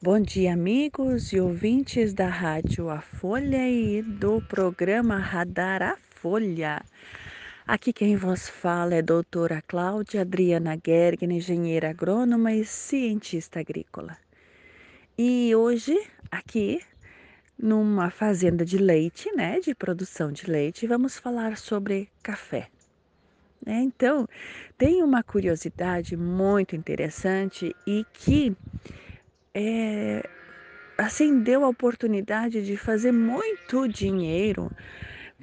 Bom dia, amigos e ouvintes da Rádio A Folha e do programa Radar A Folha. Aqui quem vos fala é a doutora Cláudia Adriana Gergen, engenheira agrônoma e cientista agrícola. E hoje, aqui, numa fazenda de leite, né, de produção de leite, vamos falar sobre café. É, então, tem uma curiosidade muito interessante e que é, assim deu a oportunidade de fazer muito dinheiro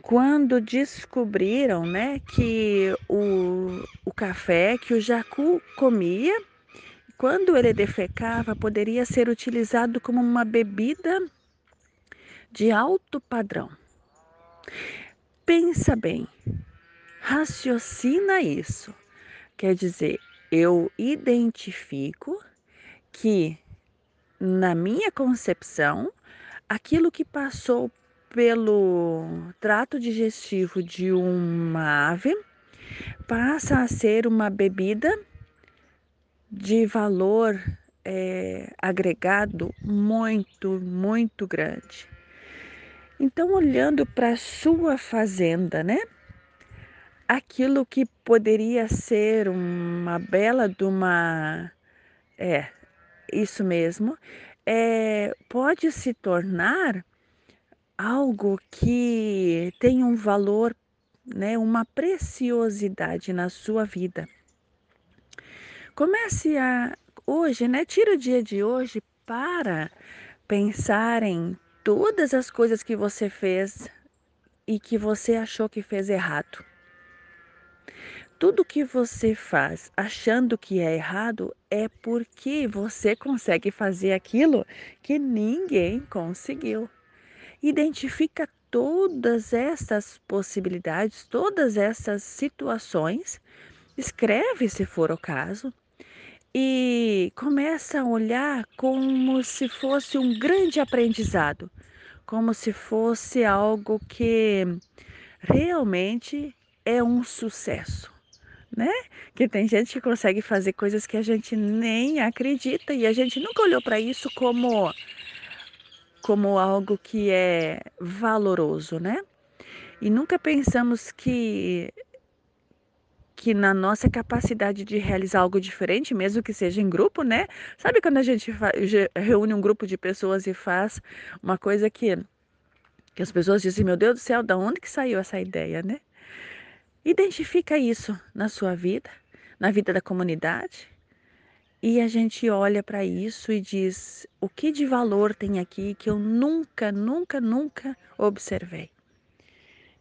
quando descobriram né, que o, o café que o jacu comia, quando ele defecava, poderia ser utilizado como uma bebida de alto padrão. Pensa bem, raciocina isso. Quer dizer, eu identifico que na minha concepção, aquilo que passou pelo trato digestivo de uma ave passa a ser uma bebida de valor é, agregado muito, muito grande. Então, olhando para a sua fazenda, né? Aquilo que poderia ser uma bela de uma é, isso mesmo, é, pode se tornar algo que tem um valor, né, uma preciosidade na sua vida. Comece a hoje, né, tira o dia de hoje para pensar em todas as coisas que você fez e que você achou que fez errado. Tudo que você faz achando que é errado é porque você consegue fazer aquilo que ninguém conseguiu. Identifica todas essas possibilidades, todas essas situações, escreve se for o caso e começa a olhar como se fosse um grande aprendizado, como se fosse algo que realmente é um sucesso né? Que tem gente que consegue fazer coisas que a gente nem acredita e a gente nunca olhou para isso como como algo que é valoroso, né? E nunca pensamos que que na nossa capacidade de realizar algo diferente, mesmo que seja em grupo, né? Sabe quando a gente reúne um grupo de pessoas e faz uma coisa que que as pessoas dizem, meu Deus do céu, da onde que saiu essa ideia, né? Identifica isso na sua vida, na vida da comunidade, e a gente olha para isso e diz: o que de valor tem aqui que eu nunca, nunca, nunca observei.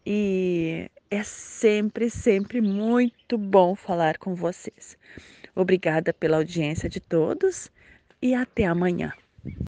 E é sempre, sempre muito bom falar com vocês. Obrigada pela audiência de todos e até amanhã.